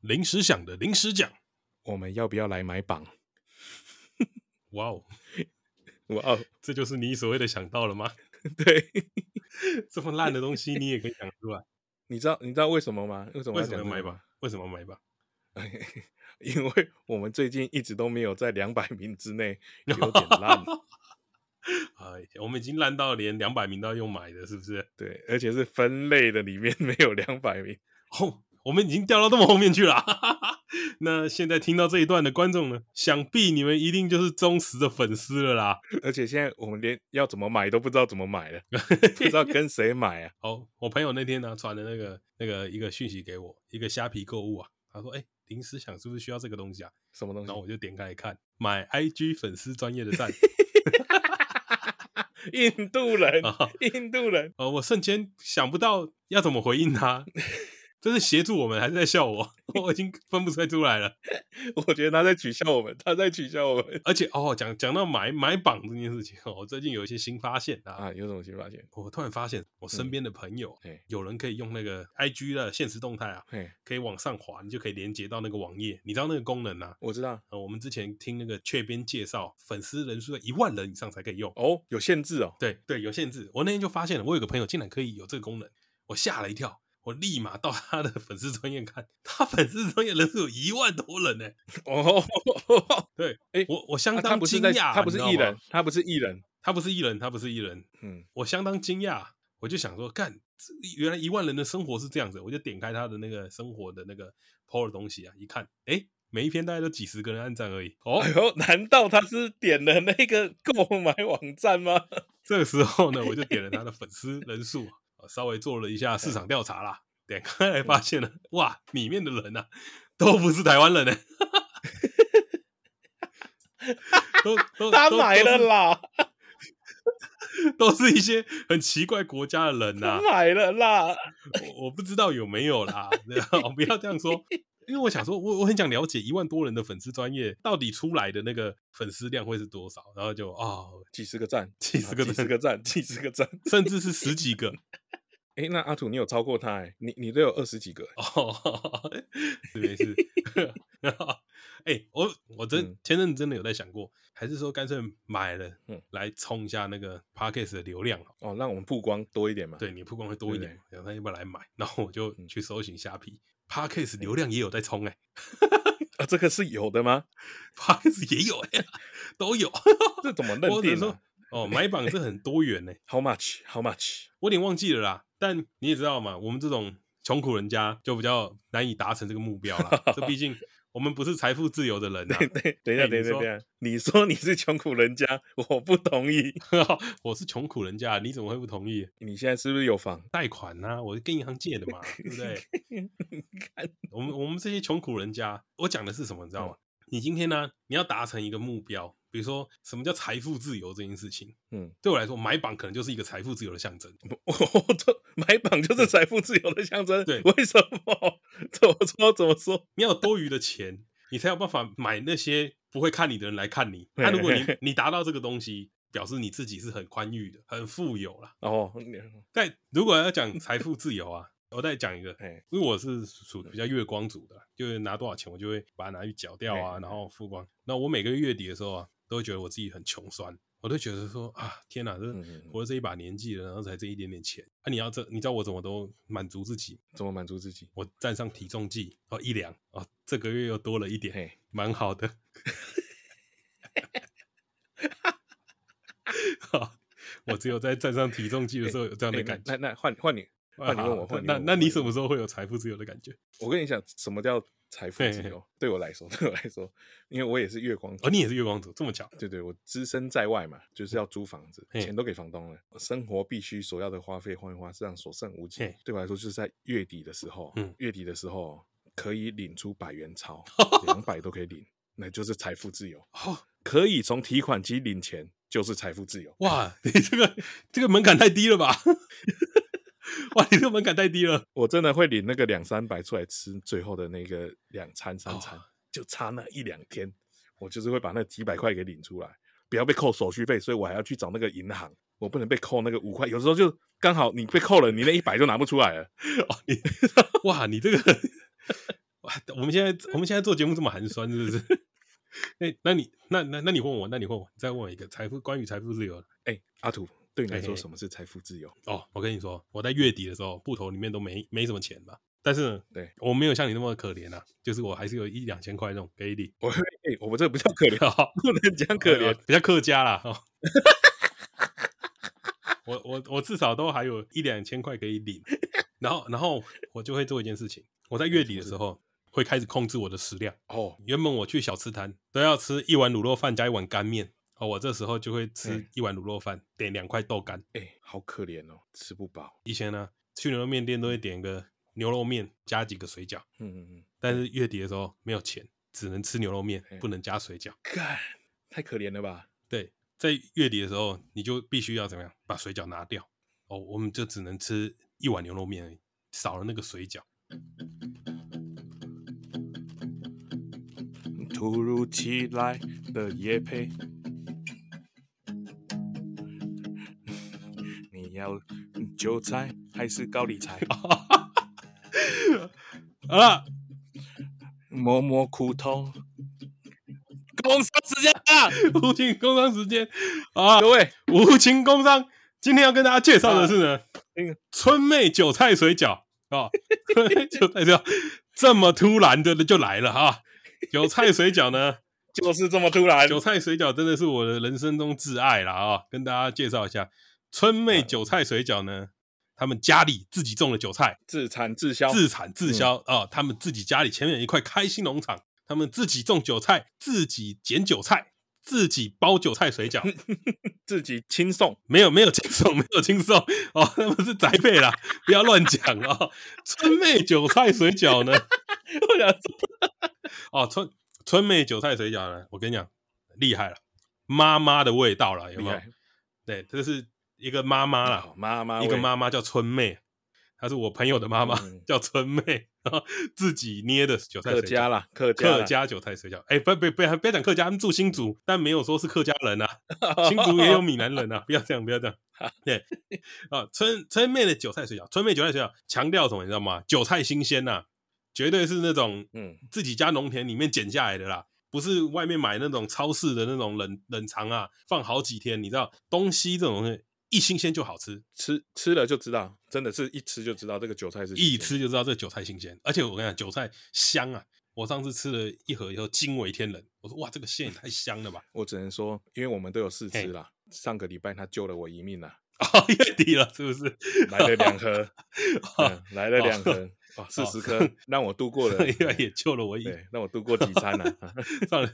临时想的临时讲，我们要不要来买榜？哇哦，哇哦，这就是你所谓的想到了吗？对，这么烂的东西你也可以讲出来。你知道你知道为什么吗？为什么要讲买吧？为什么买吧？因为我们最近一直都没有在两百名之内，有点烂。啊，我们已经烂到连两百名都要用买的，是不是？对，而且是分类的里面没有两百名。哦，我们已经掉到这么后面去了。那现在听到这一段的观众呢，想必你们一定就是忠实的粉丝了啦。而且现在我们连要怎么买都不知道怎么买了，不知道跟谁买啊。哦，我朋友那天呢传的那个那个一个讯息给我，一个虾皮购物啊，他说：“哎、欸，临时想是不是需要这个东西啊？什么东西？”然后我就点开来看，买 IG 粉丝专业的赞。印度人，印度人。哦，我瞬间想不到要怎么回应他。这是协助我们，还是在笑我？我已经分不出来出来了。我觉得他在取笑我们，他在取笑我们。而且哦，讲讲到买买榜这件事情，我最近有一些新发现啊。啊，有什么新发现？我突然发现，我身边的朋友，嗯、有人可以用那个 IG 的现实动态啊，可以往上滑，你就可以连接到那个网页。你知道那个功能啊？我知道。呃、我们之前听那个雀边介绍，粉丝人数在一万人以上才可以用。哦，有限制哦。对对，有限制。我那天就发现了，我有个朋友竟然可以有这个功能，我吓了一跳。我立马到他的粉丝专业看，他粉丝专业人数有一万多人呢。哦，对，哎，我我相当惊讶，他不是艺人，他不是艺人，他不是艺人，他不是艺人。嗯，我相当惊讶，我就想说，干，原来一万人的生活是这样子。我就点开他的那个生活的那个 po 的东西啊，一看，哎，每一篇大概都几十个人按赞而已。哦，哎呦，难道他是点了那个购买网站吗？这个时候呢，我就点了他的粉丝人数。稍微做了一下市场调查啦，点开 来发现了，哇，里面的人呐、啊，都不是台湾人呢，都都他买了啦，都是一些很奇怪国家的人呐，买了啦，我我不知道有没有啦，不要这样说，因为我想说，我我很想了解一万多人的粉丝专业到底出来的那个粉丝量会是多少，然后就哦，几十个赞，几十个赞，几十个赞，几十个赞，甚至是十几个。哎、欸，那阿土，你有超过他？哎，你你都有二十几个哦，是没事。哎、欸，我我真、嗯、前阵子真的有在想过，还是说干脆买了，嗯，来冲一下那个 Podcast 的流量哦，让我们曝光多一点嘛。对，你曝光会多一点，然后他要不要来买？然后我就去搜寻虾皮、嗯、Podcast 流量也有在冲哎、欸，啊，这个是有的吗？Podcast 也有哎、欸，都有，这怎么认定呢？哦，买榜是很多元呢、欸。How much? How much? 我有点忘记了啦。但你也知道嘛，我们这种穷苦人家就比较难以达成这个目标啦。这毕竟我们不是财富自由的人啊。对对，等一下，等一下，等一下，你说你是穷苦人家，我不同意。我是穷苦人家，你怎么会不同意？你现在是不是有房贷款呢、啊？我是跟银行借的嘛，对不对？看我们我们这些穷苦人家，我讲的是什么，你知道吗？嗯、你今天呢，你要达成一个目标。比如说，什么叫财富自由这件事情？嗯，对我来说，买榜可能就是一个财富自由的象征。我这买榜就是财富自由的象征。对，为什么？怎么说？怎么说？你要有多余的钱，你才有办法买那些不会看你的人来看你。那如果你你达到这个东西，表示你自己是很宽裕的、很富有了。哦，但如果要讲财富自由啊，我再讲一个，因为我是属比较月光族的，就是拿多少钱我就会把它拿去缴掉啊，然后付光。那我每个月月底的时候啊。都会觉得我自己很穷酸，我都觉得说啊，天哪，这活了这一把年纪了，然后才这一点点钱啊！你要这，你知道我怎么都满足自己？怎么满足自己？我站上体重计哦，一量哦，这个月又多了一点，蛮好的。好，我只有在站上体重计的时候有这样的感觉。那那换换你，换你问我，换你。那那你什么时候会有财富自由的感觉？我跟你讲，什么叫？财富自由对我来说，对我来说，因为我也是月光族，哦，你也是月光族，这么巧？对对，我只身在外嘛，就是要租房子，钱都给房东了，生活必须所要的花费花一花，这样所剩无几。对我来说，就是在月底的时候，嗯，月底的时候可以领出百元钞，两百都可以领，那就是财富自由。可以从提款机领钱，就是财富自由。哇，你这个这个门槛太低了吧？哇，你这个门槛太低了。我真的会领那个两三百出来吃最后的那个两餐三餐，哦、就差那一两天，我就是会把那几百块给领出来，不要被扣手续费，所以我还要去找那个银行，我不能被扣那个五块。有时候就刚好你被扣了，你那一百就拿不出来了。哦，你哇，你这个 哇，我们现在我们现在做节目这么寒酸，是不是？那那你那那那你问我，那你问我，再问我一个财富关于财富自由的。哎、欸，阿土，对你来说什么是财富自由？哦，我跟你说，我在月底的时候，户头里面都没没什么钱吧？但是呢，对我没有像你那么可怜啊，就是我还是有一两千块那种给你。我哎、欸，我们这个不叫可怜，不能讲可怜，比较客家啦。哦、我我我至少都还有一两千块可以领，然后然后我就会做一件事情，我在月底的时候。会开始控制我的食量哦。原本我去小吃摊都要吃一碗卤肉饭加一碗干面哦，我这时候就会吃一碗卤肉饭，点两块豆干。哎，好可怜哦，吃不饱。以前呢，去牛肉面店都会点个牛肉面加几个水饺。嗯嗯嗯。但是月底的时候没有钱，只能吃牛肉面，不能加水饺。干，太可怜了吧？对，在月底的时候，你就必须要怎么样把水饺拿掉哦，我们就只能吃一碗牛肉面而已，少了那个水饺。突如其来的夜配，要韭菜还是高丽菜？啊！摸摸苦头，工商时间啊！无情工商时间啊！各位，无情工商，今天要跟大家介绍的是呢，那个春妹韭菜水饺啊！韭菜水饺这么突然的就来了哈！韭菜水饺呢，就是这么突然。韭菜水饺真的是我的人生中挚爱了啊！跟大家介绍一下，春妹韭菜水饺呢，他们家里自己种的韭菜，自产自销，自产自销啊！他们自己家里前面有一块开心农场，他们自己种韭菜，自己捡韭菜，自己包韭菜水饺，自己亲送，没有没有亲送，没有亲送哦，他们是宅配啦，不要乱讲啊！春妹韭菜水饺呢，我想说。哦，春春妹韭菜水饺呢？我跟你讲，厉害了，妈妈的味道了，有没有？对，这是一个妈妈啦，妈妈一个妈妈叫春妹，她是我朋友的妈妈，嗯、叫春妹，然后自己捏的韭菜水饺，客家啦，客家，客家韭菜水饺。哎、欸，不不不，不要讲客家，他们住新竹，但没有说是客家人啊，新竹也有闽南人啊，不要这样，不要这样。对，啊，春春妹的韭菜水饺，春妹韭菜水饺强调什么？你知道吗？韭菜新鲜呐、啊。绝对是那种，嗯，自己家农田里面剪下来的啦，不是外面买那种超市的那种冷冷藏啊，放好几天。你知道，东西这种东西一新鲜就好吃，吃吃了就知道，真的是一吃就知道这个韭菜是，一吃就知道这个韭菜新鲜。而且我跟你讲，韭菜香啊！我上次吃了一盒以后惊为天人，我说哇，这个馅也太香了吧！我只能说，因为我们都有试吃啦，上个礼拜他救了我一命啦。哦，月底了是不是？来了两盒，来了两盒。哦，四十颗，让我度过了，上礼拜也救了我一，对，让我度过几餐了。上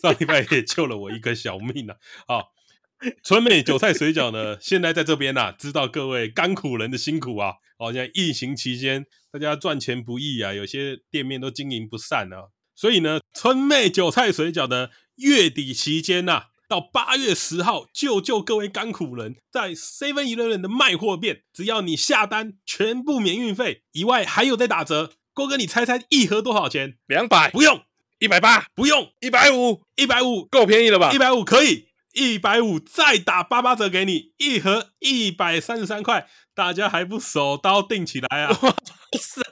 上礼拜也救了我一个小命了。好，春妹韭菜水饺呢，现在在这边呐，知道各位甘苦人的辛苦啊。哦，现在疫情期间，大家赚钱不易啊，有些店面都经营不善啊。所以呢，春妹韭菜水饺呢，月底期间呐。到八月十号，救救各位甘苦人，在 Seven Eleven 的卖货店，只要你下单，全部免运费，以外还有在打折。郭哥，你猜猜一盒多少钱？两百？不用。一百八？不用。一百五？一百五？够便宜了吧？一百五可以，一百五再打八八折给你，一盒一百三十三块，大家还不手刀订起来啊？哇塞！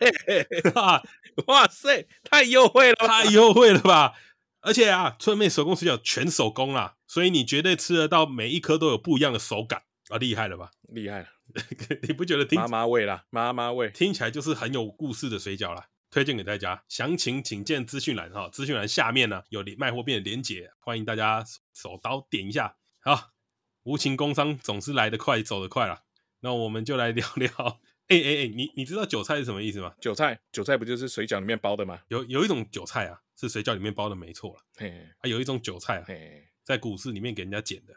哇塞！太优惠了，太优惠了吧？而且啊，春妹手工水饺全手工啦，所以你绝对吃得到，每一颗都有不一样的手感啊，厉害了吧？厉害了，你不觉得听？妈妈味啦，妈妈味，听起来就是很有故事的水饺啦，推荐给大家，详情请见资讯栏哈，资讯栏下面呢有卖货店的连结，欢迎大家手刀点一下。好，无情工商总是来得快，走得快啦。那我们就来聊聊，哎哎哎，你你知道韭菜是什么意思吗？韭菜，韭菜不就是水饺里面包的吗？有有一种韭菜啊。是水饺里面包的没错了，嘿嘿还有一种韭菜，嘿在股市里面给人家捡的。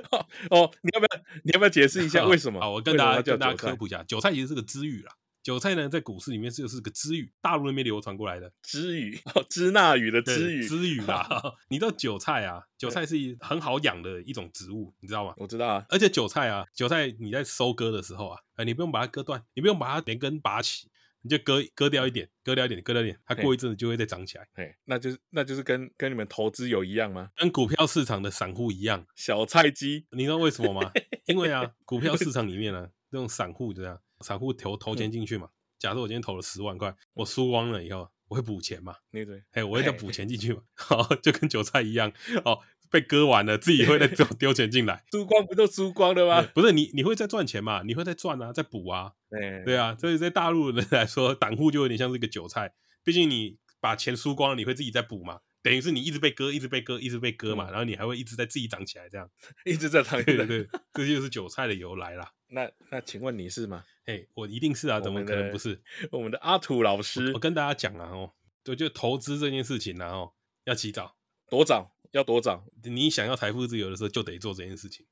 哦，你要不要你要不要解释一下为什么？好，我跟大家跟大家科普一下，韭菜其实是个知语啦。韭菜呢，在股市里面就是个支语，大陆那边流传过来的支语，哦，支那语的支语，支语啦。你知道韭菜啊？韭菜是很好养的一种植物，你知道吗？我知道啊。而且韭菜啊，韭菜你在收割的时候啊，你不用把它割断，你不用把它连根拔起。你就割割掉一点，割掉一点，割掉一点，它过一阵子就会再涨起来。嘿，那就是那就是跟跟你们投资有一样吗？跟股票市场的散户一样，小菜鸡。你知道为什么吗？因为啊，股票市场里面呢、啊，这种散户这样，散户投投钱进去嘛。假设我今天投了十万块，我输光了以后，我会补钱嘛？对对，哎，我会再补钱进去嘛？好，就跟韭菜一样哦。被割完了，自己会再丢丢钱进来，输光不就输光了吗？不是你，你会再赚钱嘛？你会再赚啊，再补啊，对对啊。所以在大陆人来说，散户就有点像是一个韭菜，毕竟你把钱输光了，你会自己再补嘛？等于是你一直被割，一直被割，一直被割嘛，嗯、然后你还会一直在自己长起来，这样 一直在长起来。对，对，这就是韭菜的由来啦。那那请问你是吗？嘿，我一定是啊，怎么可能不是？我们的阿土老师，我，我跟大家讲啊，哦，对，就投资这件事情然后，要起早，多早？要多早？你想要财富自由的时候，就得做这件事情。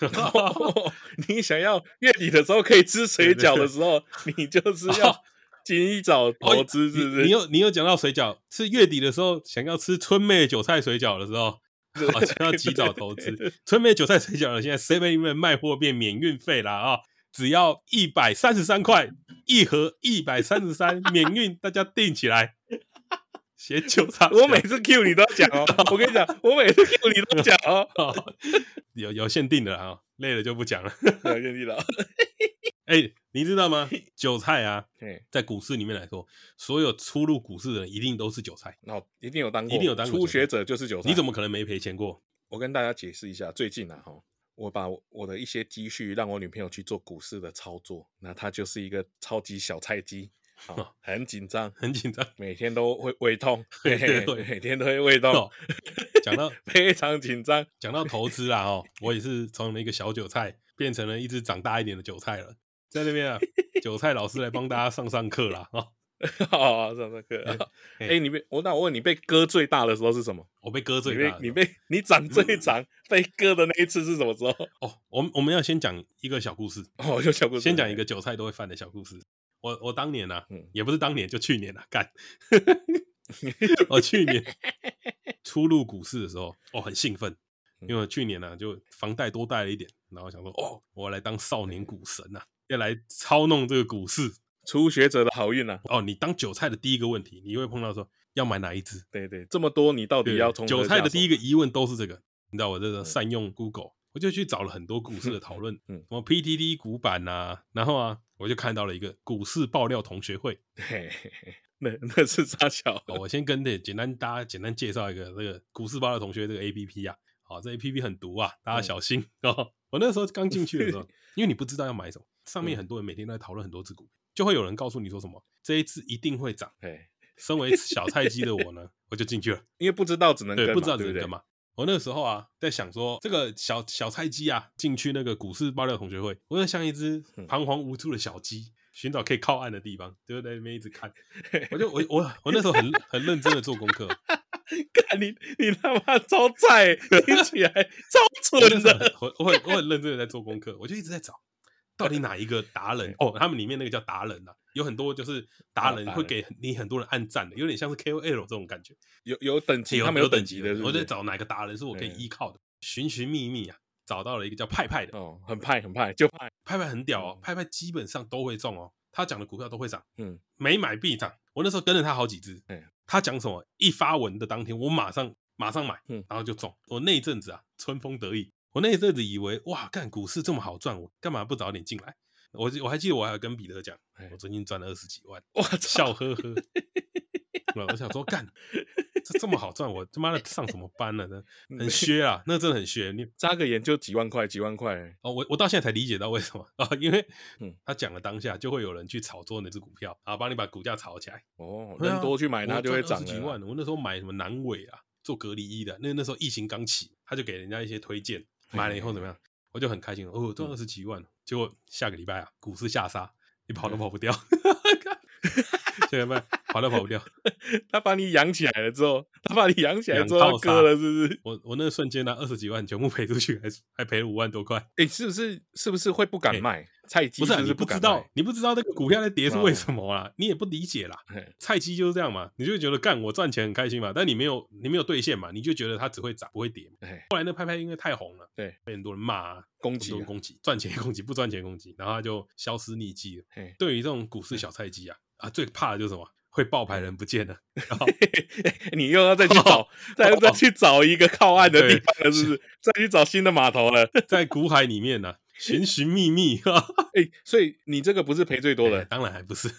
你想要月底的时候可以吃水饺的时候，你就 是要及早投资，是不是？你又你又讲到水饺，是月底的时候想要吃春妹韭菜水饺的时候，好像要及早投资。春妹韭菜水饺呢，现在7-11卖货变免运费了啊，只要一百三十三块一盒，一百三十三免运，大家订起来。写韭菜，我每次 Q 你都要讲 哦。我跟你讲，我每次 Q 你都讲哦。有有限定的啊，累了就不讲了。有限定的。哎，你知道吗？韭菜啊，在股市里面来说，所有初入股市的人一定都是韭菜。哦，一定有当过，一定有当过。初学者就是韭菜。你怎么可能没赔钱过？我跟大家解释一下，最近啊，哈，我把我的一些积蓄让我女朋友去做股市的操作，那她就是一个超级小菜鸡。哦、很紧张，很紧张，每天都会胃痛，对，对，对，每天都会胃痛。讲、哦、到非常紧张，讲到投资啊，哦，我也是从一个小韭菜变成了一只长大一点的韭菜了。在那边啊，韭菜老师来帮大家上上课啦。哦，好 上上课。哎、欸，你被我那我问你，被割最大的时候是什么？我被割最大的，你被你，被你长最长被割的那一次是什么时候？哦，我们我们要先讲一个小故事。哦，有小故事，先讲一个韭菜都会犯的小故事。我我当年啊，嗯，也不是当年，就去年啊，干。我去年初入股市的时候，哦，很兴奋，因为去年呢，啊，就房贷多贷了一点，然后想说，哦，我来当少年股神呐，啊，要来操弄这个股市，初学者的好运啊。哦，你当韭菜的第一个问题，你会碰到说要买哪一只？对对，这么多，你到底要从韭菜的第一个疑问都是这个，你知道我这个善用 Google。我就去找了很多股市的讨论，嗯，什么 PTT 股版呐、啊，然后啊，我就看到了一个股市爆料同学会，嘿嘿嘿那那是啥小？我先跟这简单大家简单介绍一个这个股市爆料同学这个 APP 啊，好，这 APP 很毒啊，大家小心哦。嗯、我那时候刚进去的时候，因为你不知道要买什么，上面很多人每天都在讨论很多只股，就会有人告诉你说什么这一只一定会涨。身为小菜鸡的我呢，我就进去了，因为不知道只能跟，不知道只能跟嘛。我那个时候啊，在想说这个小小菜鸡啊，进去那个股市爆料同学会，我就像一只彷徨无助的小鸡，寻找可以靠岸的地方，就在那边一直看。我就我我我那时候很很认真的做功课，看你你他妈超菜，听起来超蠢的。我我很我很认真的在做功课，我就一直在找。到底哪一个达人？哦，他们里面那个叫达人啊，有很多就是达人会给你很多人按赞的，有点像是 KOL 这种感觉。有有等级，他们有等级的。我在找哪个达人是我可以依靠的，寻寻觅觅啊，找到了一个叫派派的。哦，很派很派，就派派派很屌哦，派派基本上都会中哦，他讲的股票都会涨，嗯，没买必涨。我那时候跟了他好几只，嗯他讲什么一发文的当天，我马上马上买，嗯，然后就中。我那一阵子啊，春风得意。我那一阵子以为哇，干股市这么好赚，我干嘛不早点进来？我我还记得我还有跟彼得讲，我最近赚了二十几万，哇，笑呵呵。我想说，干这这么好赚，我他妈的上什么班了呢？很 削啊，那真的很削。你扎个眼就几万块，几万块。哦，我我到现在才理解到为什么啊，因为他讲了当下就会有人去炒作那只股票，啊，帮你把股价炒起来。哦，人多去买它就会涨。几万，我那时候买什么南伟啊，做隔离衣的，那那时候疫情刚起，他就给人家一些推荐。买了以后怎么样？我就很开心哦，赚二十几万。结果下个礼拜啊，股市下杀，你跑都跑不掉。下个礼拜跑都跑不掉。他把你养起来了之后，他把你养起来之后割了，是不是？我我那个瞬间拿，二十几万全部赔出去，还还赔了五万多块。哎，是不是？是不是会不敢卖？菜鸡不是你不知道，你不知道那个股票在跌是为什么啦？你也不理解啦。菜鸡就是这样嘛，你就觉得干我赚钱很开心嘛，但你没有你没有兑现嘛，你就觉得它只会涨不会跌嘛。后来那拍拍因为太红了，对，被很多人骂、攻击、攻击，赚钱攻击，不赚钱攻击，然后他就消失匿迹了。对于这种股市小菜鸡啊啊，最怕的就是什么？会爆牌人不见了，然后你又要再去找，再再去找一个靠岸的地方了，是不是？再去找新的码头了，在股海里面呢，寻寻觅觅。哎，所以你这个不是赔最多的，当然还不是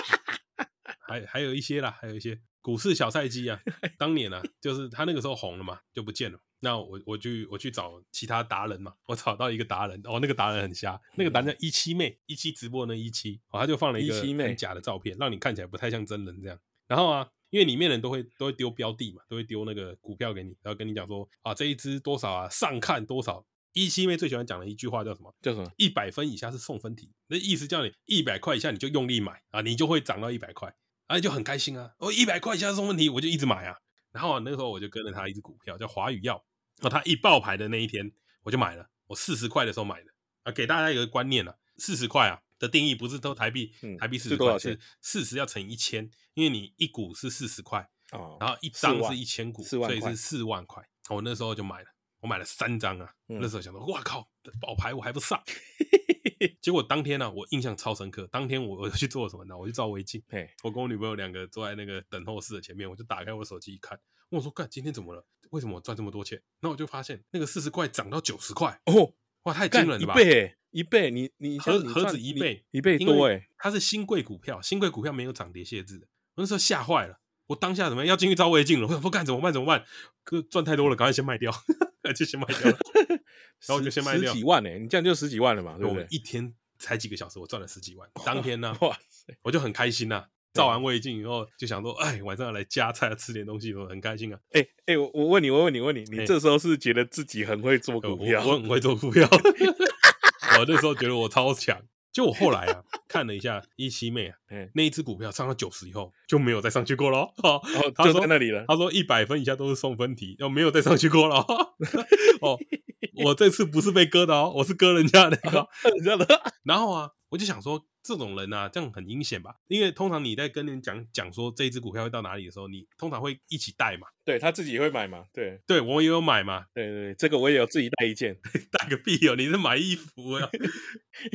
还还有一些啦，还有一些股市小菜鸡啊。当年啊，就是他那个时候红了嘛，就不见了。那我我去我去找其他达人嘛，我找到一个达人哦，那个达人很瞎，那个达人叫一七妹，一七直播那一七哦，他就放了一个很假的照片，让你看起来不太像真人这样。然后啊，因为里面人都会都会丢标的嘛，都会丢那个股票给你，然后跟你讲说啊，这一支多少啊，上看多少。一七妹最喜欢讲的一句话叫什么？叫什么？一百分以下是送分题，那意思叫你一百块以下你就用力买啊，你就会涨到一百块，啊，你就很开心啊。哦，一百块以下是送分题，我就一直买啊。然后啊，那个时候我就跟了他一只股票叫华宇药。哦，他一爆牌的那一天，我就买了。我四十块的时候买的啊，给大家一个观念啊，四十块啊的定义不是都台币，嗯、台币四十块是四十要乘一千，因为你一股是四十块，哦，然后一张是一千股，所以是四万块。我那时候就买了，我买了三张啊。嗯、那时候想说，哇靠，爆牌我还不上。结果当天呢、啊，我印象超深刻。当天我 我去做什么呢？我去照胃镜。嘿，我跟我女朋友两个坐在那个等候室的前面，我就打开我手机一看。问我说：“干，今天怎么了？为什么我赚这么多钱？”那我就发现那个四十块涨到九十块哦，哇，太惊人了吧！一倍，一倍，你你何何止一倍？一倍多哎！它是新贵股票，新贵股票没有涨跌限制的。我那时候吓坏了，我当下怎么样？要进去照胃镜了？我想说干怎么办？怎么办？哥赚太多了，赶快先卖掉，就先卖掉了。然后我就先卖掉十几万哎，你这样就十几万了嘛，对不对？一天才几个小时，我赚了十几万。当天呢，哇塞，我就很开心呐。照完胃镜以后，就想说，哎，晚上要来加菜，吃点东西，我很开心啊。哎哎，我我问你，我问你，我问你，你这时候是觉得自己很会做股票？我很会做股票。我那时候觉得我超强。就我后来啊，看了一下一七妹啊，那一只股票上到九十以后就没有再上去过了。哦，就在那里了。他说一百分以下都是送分题，又没有再上去过了。哦，我这次不是被割的哦，我是割人家的，人家的。然后啊，我就想说。这种人啊，这样很阴险吧？因为通常你在跟人讲讲说这一只股票会到哪里的时候，你通常会一起带嘛。对，他自己也会买嘛。对，对我也有买嘛。对对对，这个我也有自己带一件，带个屁哦！你是买衣服啊？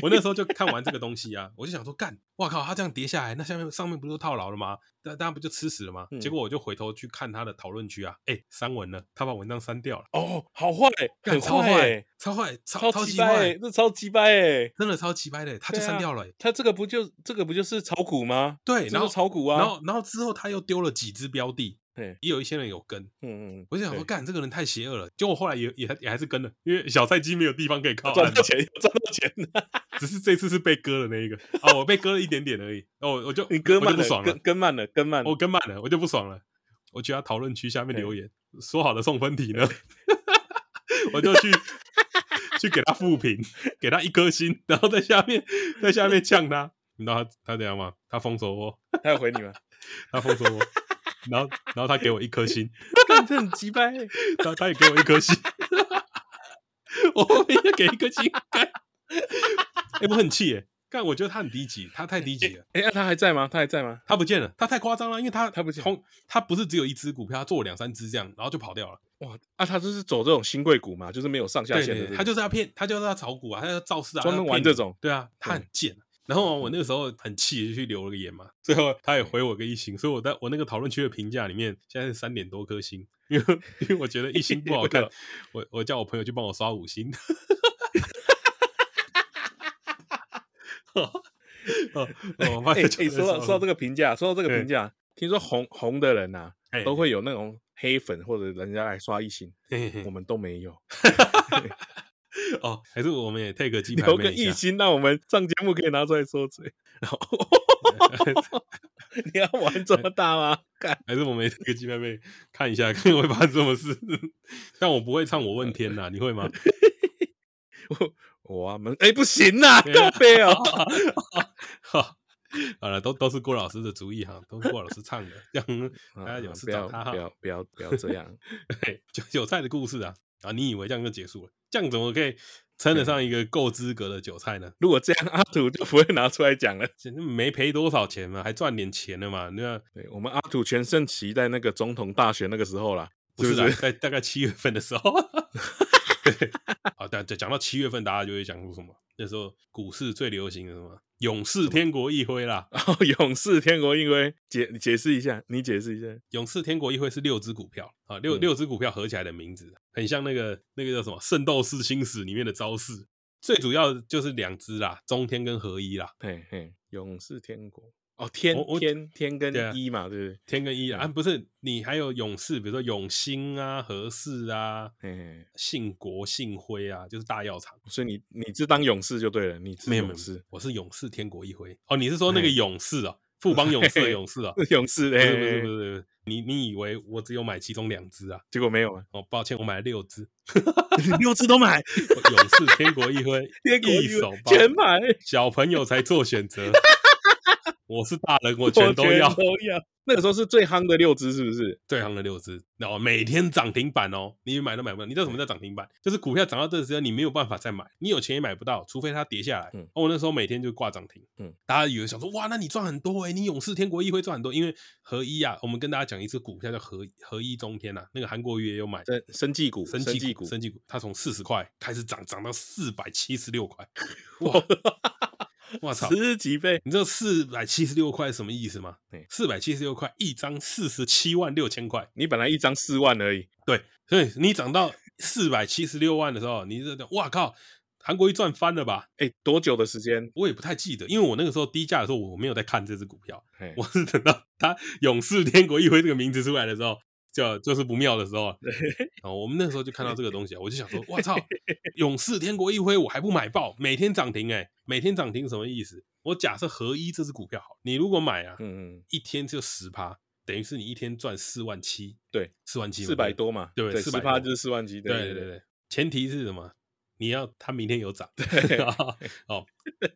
我那时候就看完这个东西啊，我就想说干，哇靠，他这样跌下来，那下面上面不是都套牢了吗？那大家不就吃屎了吗？嗯、结果我就回头去看他的讨论区啊，哎，删文了，他把文章删掉了。哦，好坏，很超坏，超坏，超超级坏，这超级掰哎，真的超级掰的，他就删掉了。他这个不就这个不就是炒股吗？对，然后炒股啊，然后然后之后他又丢了几只标的。对，也有一些人有跟，嗯嗯，我就想说，干这个人太邪恶了。结果后来也也也还是跟了，因为小菜鸡没有地方可以靠，赚到钱，赚到钱。只是这次是被割了那一个，啊，我被割了一点点而已。哦，我就你割慢了，不爽了，跟慢了，跟慢了，我跟慢了，我就不爽了。我去他讨论区下面留言，说好的送分题呢？我就去 去给他复评，给他一颗星，然后在下面在下面呛他。你知道他他怎样吗？他封锁我，他要回你吗？他封锁我。然后，然后他给我一颗星，这很鸡掰。他他也给我一颗星，我后面也给一颗星。哎、欸，我很气耶！但，我觉得他很低级，他太低级了。哎、他还在吗？他还在吗？他不见了，他太夸张了，因为他他不见，他不是只有一只股票，他做了两三只这样，然后就跑掉了。哇，啊，他就是走这种新贵股嘛，就是没有上下限的，他就是要骗，他就是要炒股啊，他要造势啊，专门玩这种。对啊，他很贱。然后我那个时候很气，就去留了个言嘛。最后他也回我个一星，所以我在我那个讨论区的评价里面，现在是三点多颗星，因为因为我觉得一星不好看，我我叫我朋友去帮我刷五星。哦 哦，哎哎，说到说到这个评价，说到这个评价，听说红红的人呐，都会有那种黑粉或者人家来刷一星，我们都没有。哦，还是我们也 take 个鸡排妹留个一心，那我们上节目可以拿出来说嘴。然后 你要玩这么大吗？看还是我们 take 个鸡排妹看一下，看会发生什么事？但我不会唱我问天呐，你会吗？我我啊，们哎不行呐，够背哦。好了，都都是郭老师的主意哈，都是郭老师唱的，这样大家有事找他哈，不要不要不要这样。韭韭菜的故事啊。啊！你以为这样就结束了？这样怎么可以称得上一个够资格的韭菜呢？如果这样，阿土就不会拿出来讲了，没赔多少钱嘛，还赚点钱了嘛？对吧？对，我们阿土全盛期在那个总统大选那个时候啦，不是在 在大概七月份的时候。对，好，但讲到七月份，大家就会讲出什么？那时候股市最流行的什么？勇士天国一辉啦！哦，勇士天国一辉，解解释一下，你解释一下。勇士天国一辉是六只股票啊，六、嗯、六只股票合起来的名字，很像那个那个叫什么《圣斗士星矢》里面的招式。最主要就是两只啦，中天跟合一啦。嘿嘿，勇士天国。哦，天天天跟一嘛，对不对？天跟一啊，不是你还有勇士，比如说永兴啊、和氏啊、信国、信辉啊，就是大药厂。所以你你只当勇士就对了，你没有勇士，我是勇士天国一辉。哦，你是说那个勇士啊？富邦勇士的勇士 啊？勇士？不是不是不是，你你以为我只有买其中两只啊？结果没有啊？哦，抱歉，我买了六只，六只都买。勇士天国一辉，一手全买，小朋友才做选择。我是大人，我全都要。都要。那个时候是最夯的六只，是不是？最夯的六只，然后每天涨停板哦，你买都买不到。你知道什么叫涨停板？就是股票涨到这个时候，你没有办法再买，你有钱也买不到，除非它跌下来。嗯，我那时候每天就挂涨停。嗯，大家以为想说，哇，那你赚很多哎，你勇士天国一会赚很多，因为合一啊，我们跟大家讲一只股票叫合合一中天呐，那个韩国瑜也有买，生技股，生技股，生技股，它从四十块开始涨，涨到四百七十六块，哇！我操，十几倍！你知道四百七十六块是什么意思吗？四百七十六块一张，四十七万六千块。你本来一张四万而已，对，所以你涨到四百七十六万的时候，你这哇靠，韩国一赚翻了吧？哎，多久的时间？我也不太记得，因为我那个时候低价的时候，我没有在看这只股票，我是等到它勇士天国一辉这个名字出来的时候。就就是不妙的时候啊，哦，我们那时候就看到这个东西啊，我就想说，我 操，勇士天国一辉，我还不买爆，每天涨停哎，每天涨停什么意思？我假设合一这只股票好，你如果买啊，嗯嗯，一天就十趴，等于是你一天赚四万七，对，四万七，四百多嘛，对，十趴就是四万七，对对对对，前提是什么？你要他明天有涨，哦，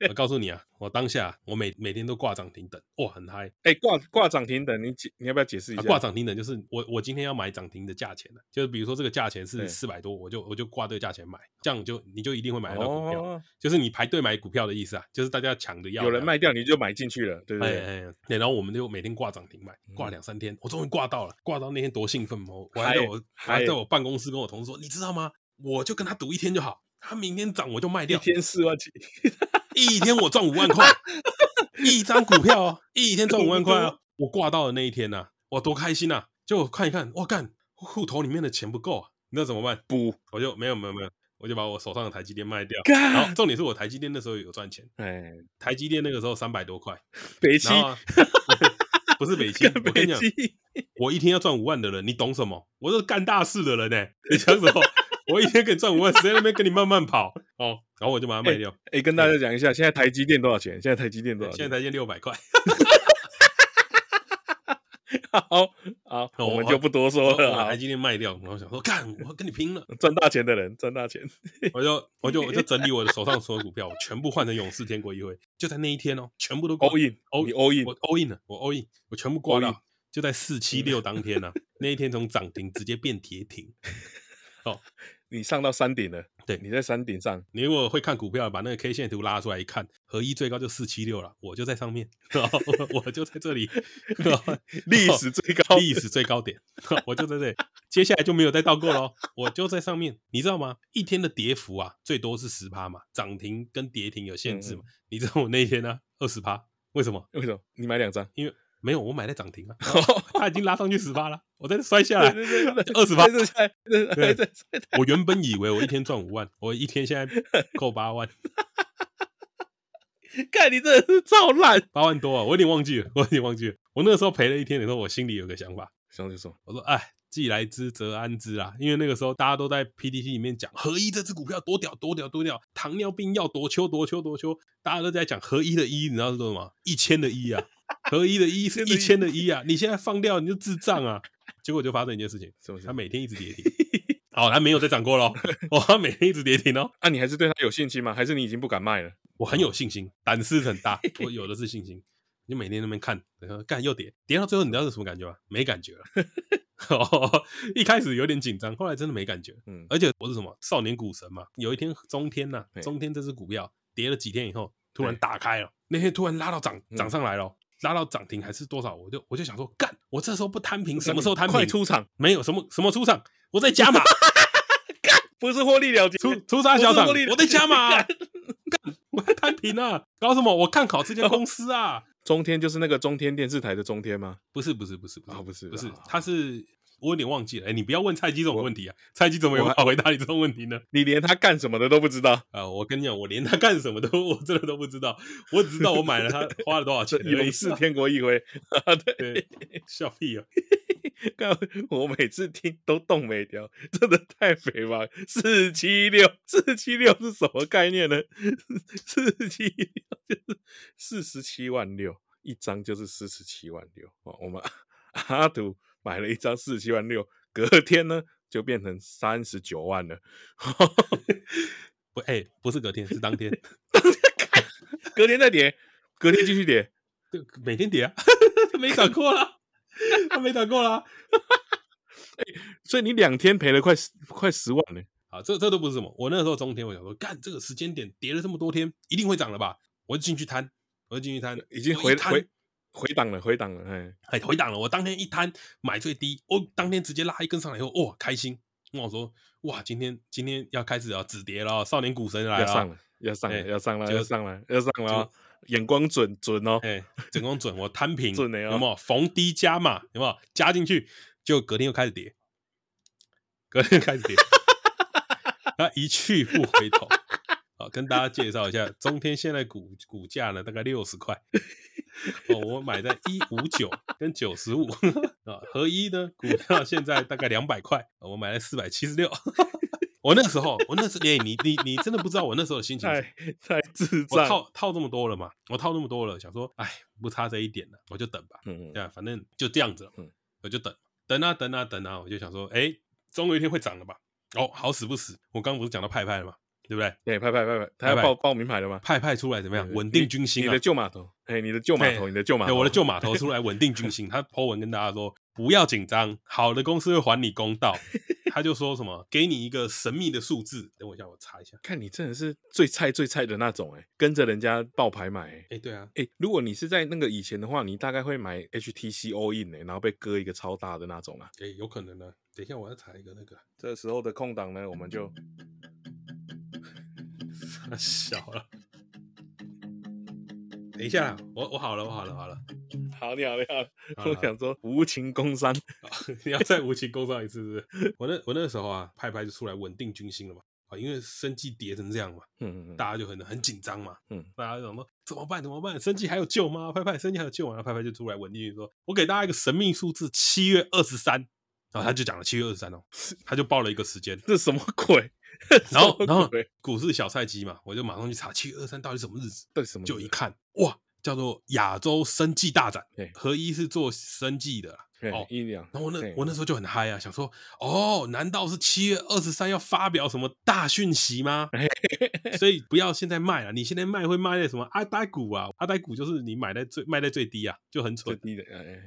我告诉你啊，我当下我每每天都挂涨停等，哇，很嗨，哎，挂挂涨停等，你解你要不要解释一下？挂涨停等就是我我今天要买涨停的价钱了，就是比如说这个价钱是四百多，我就我就挂这个价钱买，这样就你就一定会买得到股票，就是你排队买股票的意思啊，就是大家抢着要，有人卖掉你就买进去了，对不对？对，然后我们就每天挂涨停买，挂两三天，我终于挂到了，挂到那天多兴奋哦！我还在我还在我办公室跟我同事说，你知道吗？我就跟他赌一天就好。他明天涨我就卖掉，一天四万几，一天我赚五万块，一张股票哦，一天赚五万块啊！我挂到的那一天呐、啊，我多开心呐！就看一看，我干户头里面的钱不够啊，你知道怎么办？补，我就没有没有没有，我就把我手上的台积电卖掉。然后重点是我台积电那时候有赚钱，哎，台积电那个时候三百多块，北七，不是北七，我跟你讲，我一天要赚五万的人，你懂什么？我是干大事的人呢，你想什么？我一天可以赚五万，谁在那边跟你慢慢跑哦？然后我就把它卖掉。哎、欸欸，跟大家讲一下，现在台积电多少钱？现在台积电多少钱？现在台积电六百块。好好，我们就不多说了。把台积电卖掉，然后想说，干，我要跟你拼了，赚大钱的人赚大钱。我就我就我就整理我的手上所有股票，我全部换成勇士天国一辉，就在那一天哦，全部都 all in，all all in，我 all in 了，我 all in，我全部挂掉，就在四七六当天呢、啊，那一天从涨停直接变跌停。哦。你上到山顶了，对，你在山顶上。你如果会看股票，把那个 K 线图拉出来一看，合一最高就四七六了，我就在上面，我就在这里，历史最高，历史最高点，我就在这里，接下来就没有再倒过了，我就在上面，你知道吗？一天的跌幅啊，最多是十趴嘛，涨停跟跌停有限制嘛，嗯嗯，你知道我那一天呢，二十趴，为什么？为什么？你买两张，因为。没有，我买在涨停啊，他已经拉上去十八了，我再摔下来二十八。对我原本以为我一天赚五万，我一天现在扣八万。看你真的是超烂，八万多啊！我有点忘记了，我有点忘记了。我那个时候赔了一天的时候，我心里有个想法，想就说，我说哎，既来之则安之啊，因为那个时候大家都在 P D T 里面讲合一这只股票多屌多屌多屌，糖尿病要多秋多秋多秋，大家都在讲合一的一，你知道是什么？一千的一啊。合一的一是一千的一啊！你现在放掉你就智障啊！结果就发生一件事情？他每天一直跌停，好，他没有再涨过了，哦，他每天一直跌停哦。啊，你还是对他有信心吗？还是你已经不敢卖了？我很有信心，胆子很大，我有的是信心。你每天那边看，干又跌，跌到最后你知道是什么感觉吗？没感觉了，一开始有点紧张，后来真的没感觉。嗯，而且我是什么少年股神嘛，有一天中天呐，中天这只股票跌了几天以后，突然打开了，那天突然拉到涨涨上来了，拉到涨停还是多少？我就我就想说，干，我这时候不摊平，什么时候摊平？快出场！没有什么什么出场，我在加码。干，不是获利了结，出出啥小涨？我在加码。干，我在摊平啊！搞什么？我看好这间公司啊！中天就是那个中天电视台的中天吗？不是，不是，不是，不是，不是，不是，他是。我有点忘记了，哎，你不要问菜鸡这种问题啊！菜鸡怎么有办法回答你这种问题呢？你连他干什么的都不知道啊！我跟你讲，我连他干什么都我真的都不知道，我只知道我买了他花了多少钱。勇士天国一辉 啊，对，笑屁 啊！我每次听都动没掉，真的太肥吧？四七六，四七六是什么概念呢？四七六就是四十七万六一张，就是四十七万六哦。我们阿图。买了一张四十七万六，隔天呢就变成三十九万了。不，哎、欸，不是隔天，是当天。当天看，隔天再跌，隔天继续跌，对，每天跌啊，他 没涨过啦，他没涨过啦。欸、所以你两天赔了快十快十万呢。啊，这这都不是什么。我那时候中天，我想说，干这个时间点跌了这么多天，一定会涨了吧？我就进去摊，我就进去摊，已经回回。回档了，回档了，哎，哎，回档了。我当天一摊买最低，我当天直接拉一根上来以后，哇，开心。跟我说，哇，今天今天要开始要止跌了，少年股神来了，要上了，要上了，要上了，要上了，要上了，眼光准准哦，哎，眼光准，我摊平，准有没有？逢低加码，有没有？加进去，就隔天又开始跌，隔天开始跌，他一去不回头。好，跟大家介绍一下，中天现在股股价呢，大概六十块。哦，我买在一五九跟九十五啊，合一呢股票现在大概两百块，我买了四百七十六。我那个时候，我那时候，哎，你你你真的不知道我那时候的心情，太太自在。我套套这么多了嘛，我套那么多了，想说，哎，不差这一点了，我就等吧。嗯嗯，对啊，反正就这样子了。嗯，我就等等啊等啊等啊，我就想说，哎，总有一天会涨了吧？哦，好死不死，我刚刚不是讲到派派了嘛？对不对？对，派派派派，他要报报名牌了吗？派派出来怎么样？稳定军心啊！你的旧码头，哎，你的旧码头，你的旧码头，我的旧码头 出来稳定军心。他 po 文跟大家说，不要紧张，好的公司会还你公道。他就说什么，给你一个神秘的数字。等我一下，我查一下。看你真的是最菜最菜的那种，哎，跟着人家爆牌买。哎，对啊，哎，如果你是在那个以前的话，你大概会买 HTC All In 哎，然后被割一个超大的那种啊。哎，有可能呢。等一下，我要查一个那个。这时候的空档呢，我们就。太小了，等一下，我我好了，我好了，好了，好，你好，你好，我想说无情工商，你要再无情工商一次，是不是？我那我那个时候啊，派派就出来稳定军心了嘛，啊，因为生计跌成这样嘛，嗯嗯，大家就很很紧张嘛，嗯，大家就想说怎么办？怎么办？生计还有救吗？派派，生计还有救吗？然后派派就出来稳定说，我给大家一个神秘数字，七月二十三，然后他就讲了七月二十三哦，他就报了一个时间，这什么鬼？然后，然后股市小菜鸡嘛，我就马上去查七月二三到底什么日子？对，什么？就一看，哇，叫做亚洲生计大展，合一是做生计的。哦，一两，然后我那我那时候就很嗨啊，想说，哦，难道是七月二十三要发表什么大讯息吗？所以不要现在卖了，你现在卖会卖在什么阿呆股啊？阿呆股就是你买在最卖在最低啊，就很蠢。低的，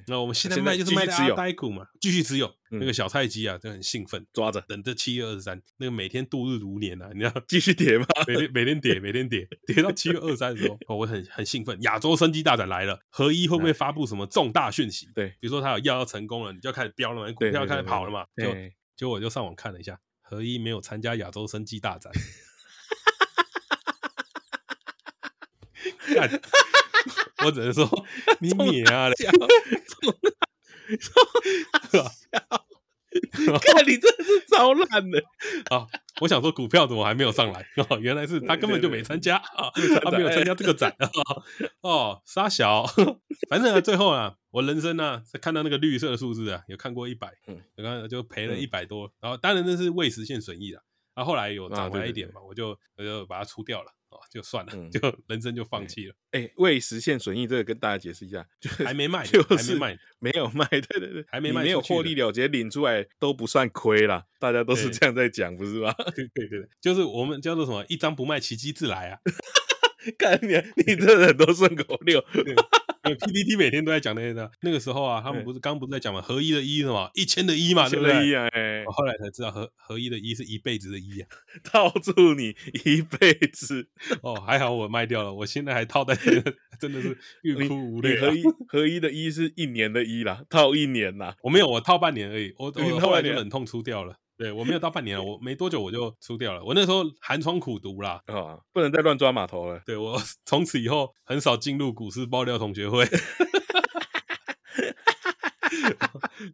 那我们现在卖就是卖在阿呆股嘛，继续持有。那个小菜鸡啊，就很兴奋，抓着等着七月二十三，那个每天度日如年啊，你要继续跌吗？每天每天跌，每天跌，跌到七月二十三的时候，哦，我很很兴奋，亚洲生机大展来了，合一会不会发布什么重大讯息？对，比如说他有药要成功了，你就开始。飙了嘛，股票开始跑了嘛，就就我就上网看了一下，合一没有参加亚洲生技大展，我只能说你你啊！看你真的是超烂的啊！我想说股票怎么还没有上来？哦，原来是他根本就没参加啊，他没有参加这个展啊哦，沙小，反正最后啊，我人生呢，看到那个绿色的数字啊，有看过一百，嗯，刚刚就赔了一百多，然后当然那是未实现损益了，然后后来有涨回来一点嘛，我就我就把它出掉了。哦，就算了，就人生就放弃了。哎，未实现损益这个跟大家解释一下，就还没卖，就是卖，没有卖，对对对，还没卖，没有获利了结领出来都不算亏啦。大家都是这样在讲，不是吗？对对对，就是我们叫做什么，一张不卖，奇迹自来啊！看你，你这人都顺口溜。PPT 每天都在讲那些的。那个时候啊，他们不是刚不是在讲嘛，合一的一是吗？一千的一嘛，对不对？我后来才知道合合一的一是一辈子的一啊，套住你一辈子。哦，还好我卖掉了，我现在还套在，真的是欲哭无泪。合一合一的一是一年的一啦，套一年啦。我没有，我套半年而已，我我后来就忍痛出掉了。对，我没有到半年了，我没多久我就出掉了。我那时候寒窗苦读啦，啊，不能再乱抓码头了。对，我 从此以后很少进入股市爆料同学会。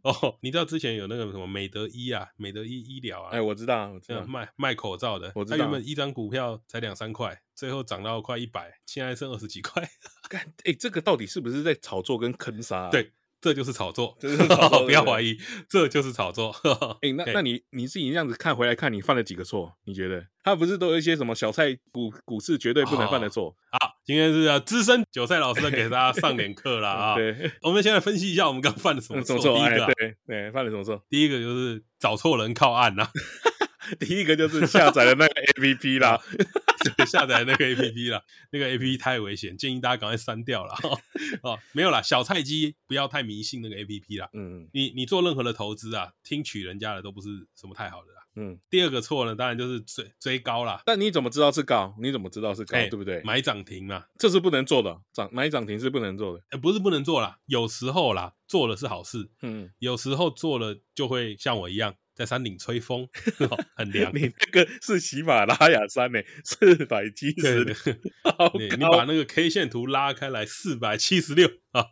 哦，你知道之前有那个什么美德医啊，美德医医疗啊？哎，我知道，我知道，卖卖口罩的。我知道，他原本一张股票才两三块，最后涨到快一百，现在剩二十几块。干，哎，这个到底是不是在炒作跟坑杀啊？对。这就是炒作，就是炒作不要怀疑，这就是炒作。哎、欸，那那你你自己这样子看回来看，你犯了几个错？你觉得他不是都有一些什么小菜股股市绝对不能犯的错？好、哦，今天是啊，资深韭菜老师给大家上点课了 啊。对，我们先来分析一下，我们刚犯了什么错？第一个、啊，对对，犯了什么错？第一个就是找错人靠岸呐、啊。第一个就是下载了那个 APP 啦。下载那个 A P P 了，那个 A P P 太危险，建议大家赶快删掉了。哦，没有啦，小菜鸡不要太迷信那个 A P P 啦。嗯，你你做任何的投资啊，听取人家的都不是什么太好的啦。嗯，第二个错呢，当然就是追追高啦。但你怎么知道是高？你怎么知道是高？欸、对不对？买涨停嘛，这是不能做的。涨买涨停是不能做的。欸、不是不能做啦，有时候啦，做了是好事。嗯，有时候做了就会像我一样。在山顶吹风，很凉。你那个是喜马拉雅山呢，四百七十六。你你把那个 K 线图拉开来，四百七十六啊！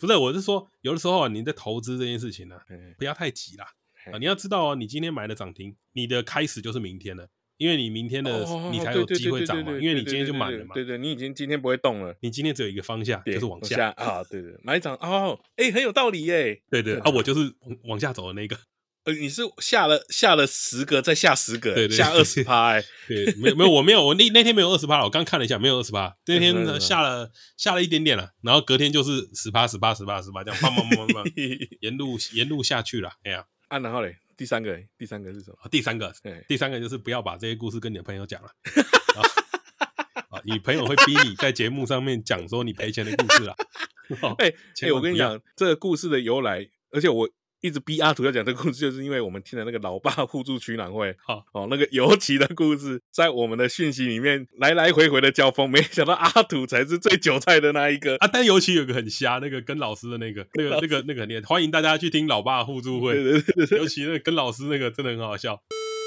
不是，我是说，有的时候啊，你在投资这件事情呢，不要太急啦啊！你要知道哦，你今天买的涨停，你的开始就是明天了，因为你明天的你才有机会涨嘛，因为你今天就买了嘛。对对，你已经今天不会动了，你今天只有一个方向，就是往下啊。对对，买涨哦，哎，很有道理耶。对对啊，我就是往往下走的那个。呃，你是下了下了十个，再下十个，对对对，下二十趴，哎，对，没有没有，我没有，我那那天没有二十趴，我刚看了一下，没有二十趴，那天呢下了下了一点点了，然后隔天就是十趴十趴十趴十趴这样，砰砰砰砰砰，沿路沿路下去了，哎呀，啊，然后嘞，第三个，第三个是什么？第三个，第三个就是不要把这些故事跟你的朋友讲了，啊，你朋友会逼你在节目上面讲说你赔钱的故事了，哎哎，我跟你讲这个故事的由来，而且我。一直逼阿土要讲这个故事，就是因为我们听了那个老爸 互助取暖会，好哦，那个尤其的故事，在我们的讯息里面来来回回的交锋，没想到阿土才是最韭菜的那一个啊！但尤其有个很瞎，那个跟老师的那个，那个那个那个很厉害，欢迎大家去听老爸互助会，对对对，尤其那个跟老师那个真的很好笑。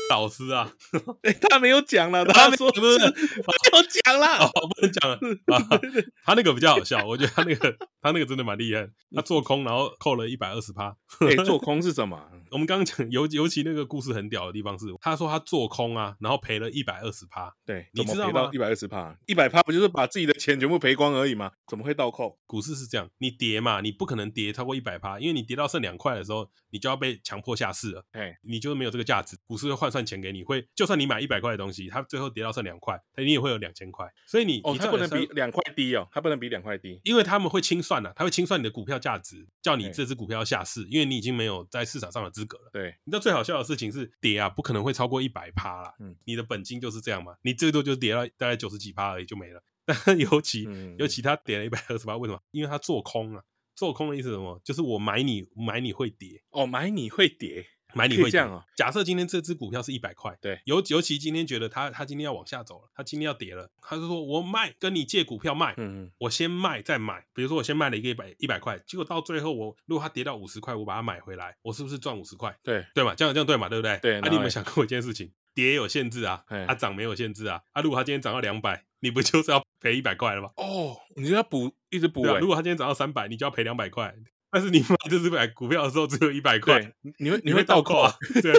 老师啊，欸、他没有讲了，他说不是没有讲了，哦，不能讲了啊。他那个比较好笑，我觉得他那个他那个真的蛮厉害。他做空，然后扣了一百二十趴。哎，做空是什么？我们刚刚讲尤尤其那个故事很屌的地方是，他说他做空啊，然后赔了一百二十趴。对，你知道吗？一百二十趴，一百趴不就是把自己的钱全部赔光而已吗？怎么会倒扣？股市是这样，你跌嘛，你不可能跌超过一百趴，因为你跌到剩两块的时候，你就要被强迫下市了。哎，你就是没有这个价值，股市会换算钱给你，会就算你买一百块的东西，它最后跌到剩两块，你也会有两千块。所以你哦，它不能比两块低哦，它不能比两块低，因为他们会清算呐，他会清算你的股票价值，叫你这只股票下市，因为你已经没有在市场上的资格了。对，你知道最好笑的事情是跌啊，不可能会超过一百趴啦。嗯，你的本金就是这样嘛，你最多就跌到大概九十几趴而已就没了。但尤其尤其他跌了一百二十八，为什么？因为他做空啊，做空的意思是什么？就是我买你买你会跌哦，买你会跌。买你会这样啊？假设今天这只股票是一百块，对，尤尤其今天觉得它它今天要往下走了，它今天要跌了，他就说我卖，跟你借股票卖，嗯嗯，我先卖再买，比如说我先卖了一个一百一百块，结果到最后我如果它跌到五十块，我把它买回来，我是不是赚五十块？对对嘛，这样这样对嘛，对不对？对。啊，你有没有想过一件事情？跌有限制啊，它涨没有限制啊，啊，如果它今天涨到两百，你不就是要赔一百块了吗？哦，你就要补一直补，如果它今天涨到三百，你就要赔两百块。但是你买这只买股票的时候只有一百块，你会你会倒扣啊？对，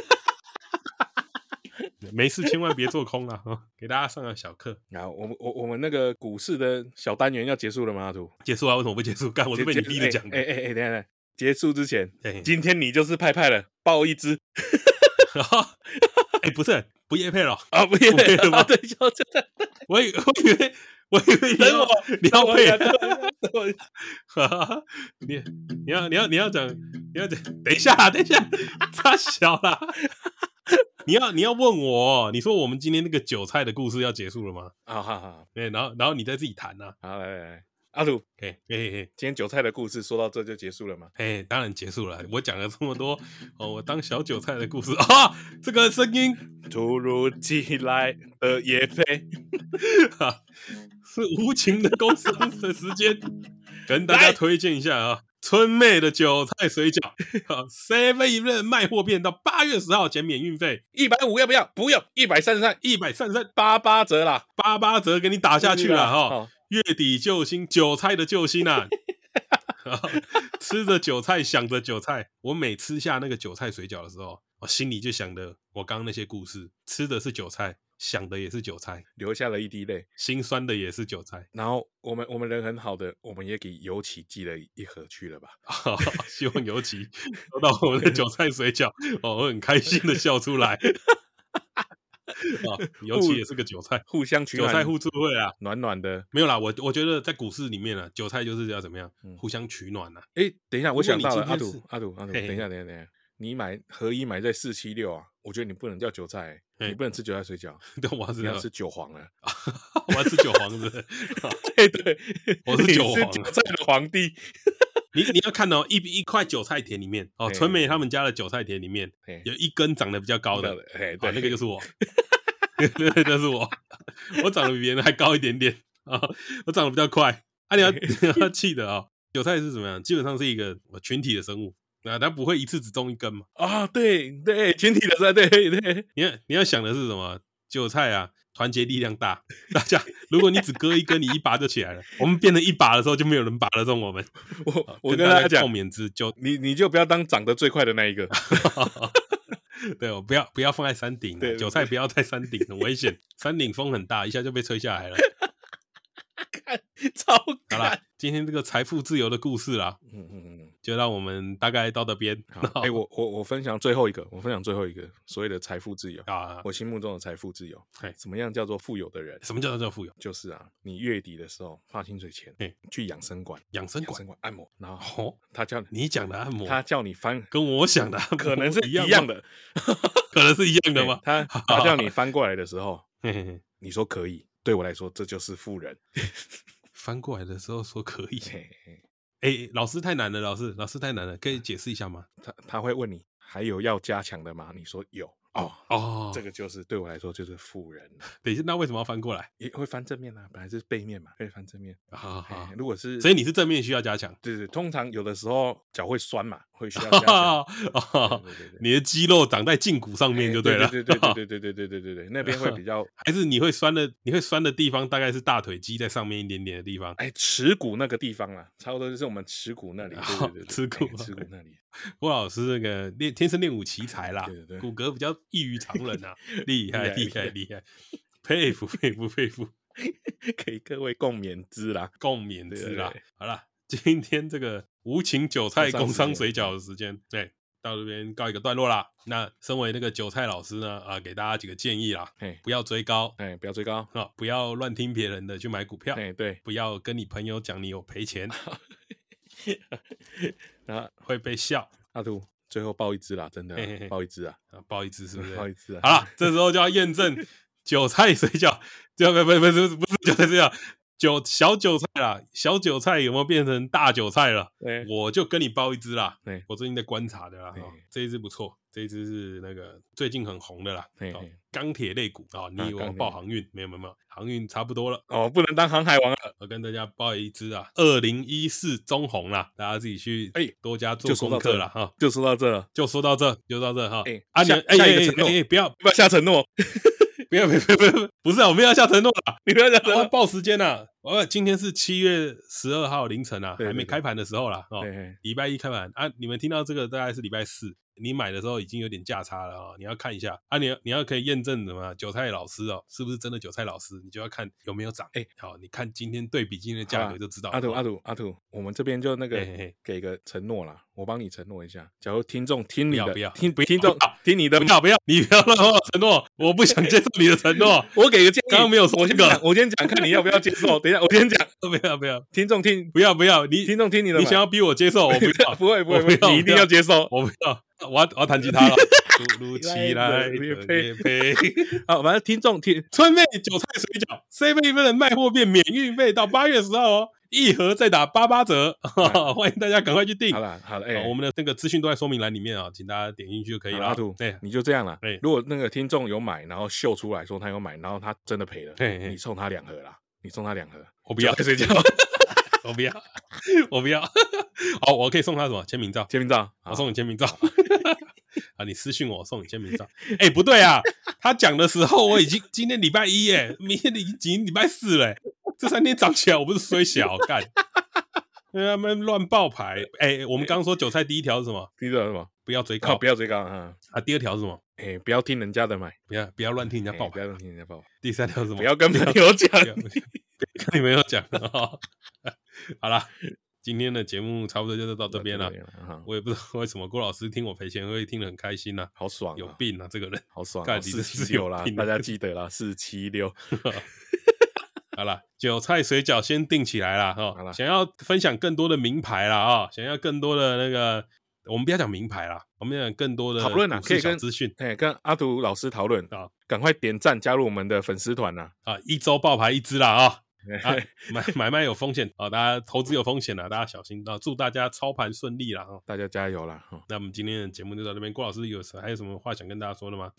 没事，千万别做空啊！给大家上个小课。然后我们我我们那个股市的小单元要结束了吗？阿图结束啊？为什么不结束？干，我是被你逼着讲的。哎哎哎，等下等下，结束之前，今天你就是派派了，爆一支。哎，不是，不业配了啊？不业配了吗？对，就真的，我以 我以为。我以为你要你要配，你你要你要你要讲你要讲，等一下等一下，太小了。你要你要问我，你说我们今天那个韭菜的故事要结束了吗？啊哈哈，对，然后然后你再自己谈呐。好来来来，阿鲁，嘿嘿嘿，今天韭菜的故事说到这就结束了吗？嘿，当然结束了。我讲了这么多 哦，我当小韭菜的故事 啊，这个声音突如其来的业配，是无情的工商的时间，跟大家推荐一下啊。春妹的韭菜水饺，Seven Eleven 卖货店到八月十号前免运费，一百五要不要？不要，一百三十三，一百三十三，八八折啦，八八折给你打下去了哈、哦。月底救星，韭菜的救星啊！吃着韭菜，想着韭菜。我每吃下那个韭菜水饺的时候，我心里就想的我刚刚那些故事，吃的是韭菜。想的也是韭菜，流下了一滴泪，心酸的也是韭菜。然后我们我们人很好的，我们也给尤其寄了一盒去了吧？希望尤其收到我们的韭菜水饺，哦，我很开心的笑出来。尤其也是个韭菜，互相取暖，韭菜互助会啊，暖暖的。没有啦，我我觉得在股市里面啊，韭菜就是要怎么样，嗯、互相取暖啊。哎，等一下，我想到了，阿杜阿杜阿杜，等一下等一下等一下，你买合一买在四七六啊。我觉得你不能叫韭菜，你不能吃韭菜水饺。对，我是要吃韭黄啊！我要吃韭黄是不是？对 对，我是韭黄，韭菜的皇帝。你你要看哦，一一块韭菜田里面哦，纯美他们家的韭菜田里面有一根长得比较高的，哎，对，那个就是我，那个就是我，我长得比别人还高一点点啊，我长得比较快。啊，你要 你要记得啊，韭菜是怎么样？基本上是一个群体的生物。那它不会一次只种一根嘛？啊，对对，群体的菜，对对。你要你要想的是什么？韭菜啊，团结力量大。大家，如果你只割一根，你一拔就起来了。我们变成一把的时候，就没有人拔得动我们。我我跟大家讲，共勉之，就你你就不要当长得最快的那一个。对，我不要不要放在山顶，韭菜不要在山顶，很危险。山顶风很大，一下就被吹下来了。看，超好了，今天这个财富自由的故事啦，嗯嗯嗯，就让我们大概到这边。哎、欸，我我我分享最后一个，我分享最后一个所谓的财富自由啊，我心目中的财富自由，哎，什么样叫做富有的人？什么叫做富有？就是啊，你月底的时候发薪水前，哎，去养生馆，养生馆按摩，然后他叫你讲的按摩，他叫你翻，跟我想的可能是一样的，可能是一样的吗？他他叫你翻过来的时候，你说可以。对我来说，这就是富人。翻过来的时候说可以。哎，老师太难了，老师，老师太难了，可以解释一下吗？他他会问你，还有要加强的吗？你说有。哦哦，这个就是对我来说就是富人。等一下，那为什么要翻过来？也会翻正面啊，本来是背面嘛，可以翻正面。好好，如果是，所以你是正面需要加强。对对，通常有的时候脚会酸嘛，会需要加强。你的肌肉长在胫骨上面就对了。对对对 对对对对对对对，那边会比较，还是你会酸的？你会酸的地方大概是大腿肌在上面一点点的地方。哎，耻骨那个地方啊，差不多就是我们耻骨那里。对对对，耻骨，耻骨那里。郭老师那个练天生练武奇才啦，骨骼比较异于常人啊，厉害厉害厉害，佩服佩服佩服，给 各位共勉之啦，共勉之啦。好了，今天这个无情韭菜工商水饺的时间，对，到这边告一个段落啦。那身为那个韭菜老师呢，啊，给大家几个建议啦，不要追高，哎，不要追高啊，不要乱听别人的去买股票，哎，对，不要跟你朋友讲你有赔钱。啊，会被笑。阿图，最后爆一只啦，真的，爆一只啊，爆一只是不是？爆一只啊。好了，这时候就要验证韭菜水饺，就不不不是不是韭菜水饺，韭小韭菜啦，小韭菜有没有变成大韭菜了？我就跟你包一只啦。我最近在观察的啦，这一只不错。这一只是那个最近很红的啦，钢铁类股啊，你以为我报航运？没有没有没有，航运差不多了哦，不能当航海王了。我跟大家报一只啊，二零一四中红啦，大家自己去哎多加做功课了哈，就说到这了，就说到这，就说到这哈。哎，阿娘，哎哎哎，不要不要下承诺，不要不要不要，不是啊，我们要下承诺了，你不要讲承诺，报时间呐。我今天是七月十二号凌晨啊，还没开盘的时候啦，哦，礼拜一开盘啊，你们听到这个大概是礼拜四。你买的时候已经有点价差了啊，你要看一下啊，你要你要可以验证什么？韭菜老师哦，是不是真的韭菜老师？你就要看有没有涨。哎，好，你看今天对比今天的价格就知道。阿土阿土阿土，我们这边就那个给个承诺啦，我帮你承诺一下。假如听众听你的，不要听听众听你的，不要不要，你不要乱跟我承诺，我不想接受你的承诺。我给个建议，刚刚没有说这个，我先讲，看你要不要接受。等一下，我先讲，不要不要，听众听，不要不要，你听众听你的，你想要逼我接受，我不要，不会不会，你一定要接受，我不要。我要我要弹吉他了，突如其来的业配，好，反正听众听，春妹韭菜水饺，7-11卖货变免运费到八月十号哦，一盒再打八八折，欢迎大家赶快去订。好了好了，哎，我们的那个资讯都在说明栏里面啊，请大家点进去就可以了。阿图，哎，你就这样了。哎，如果那个听众有买，然后秀出来说他有买，然后他真的赔了，你送他两盒啦，你送他两盒，我不要睡觉，我不要，我不要。好，我可以送他什么签名照？签名照，我送你签名照。啊，你私信我，我送你签名照。哎，不对啊，他讲的时候我已经今天礼拜一耶，明天已经礼拜四了。这三天涨起来，我不是衰小 干，因为他们乱爆牌。哎，我们刚刚说韭菜第一条是什么？第一条是什么？不要追高，不要追高啊！啊，第二条是什么？哎，不要听人家的买，不要不要乱听人家报牌，不要乱听人家报牌。第三条是什么？不要跟朋友讲，跟你朋友讲。好了。今天的节目差不多就是到这边了，我也不知道为什么郭老师听我赔钱会听得很开心呢，好爽，有病啊这个人，好爽，四七六啦，大家记得啦，四七六。好了，韭菜水饺先定起来了哈，想要分享更多的名牌了啊，想要更多的那个，我们不要讲名牌了，我们讲更多的讨论啊，可以跟资讯，哎，跟阿图老师讨论啊，赶快点赞加入我们的粉丝团呐，啊，一周爆牌一支了啊。啊，买买卖有风险啊，大家投资有风险啊，大家小心啊！祝大家操盘顺利啦，大家加油啦！那我们今天的节目就到这边，郭老师有还有什么话想跟大家说的吗？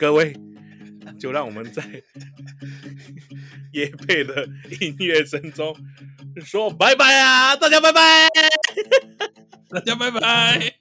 各位，就让我们在业配的音乐声中说拜拜啊！大家拜拜，大家拜拜。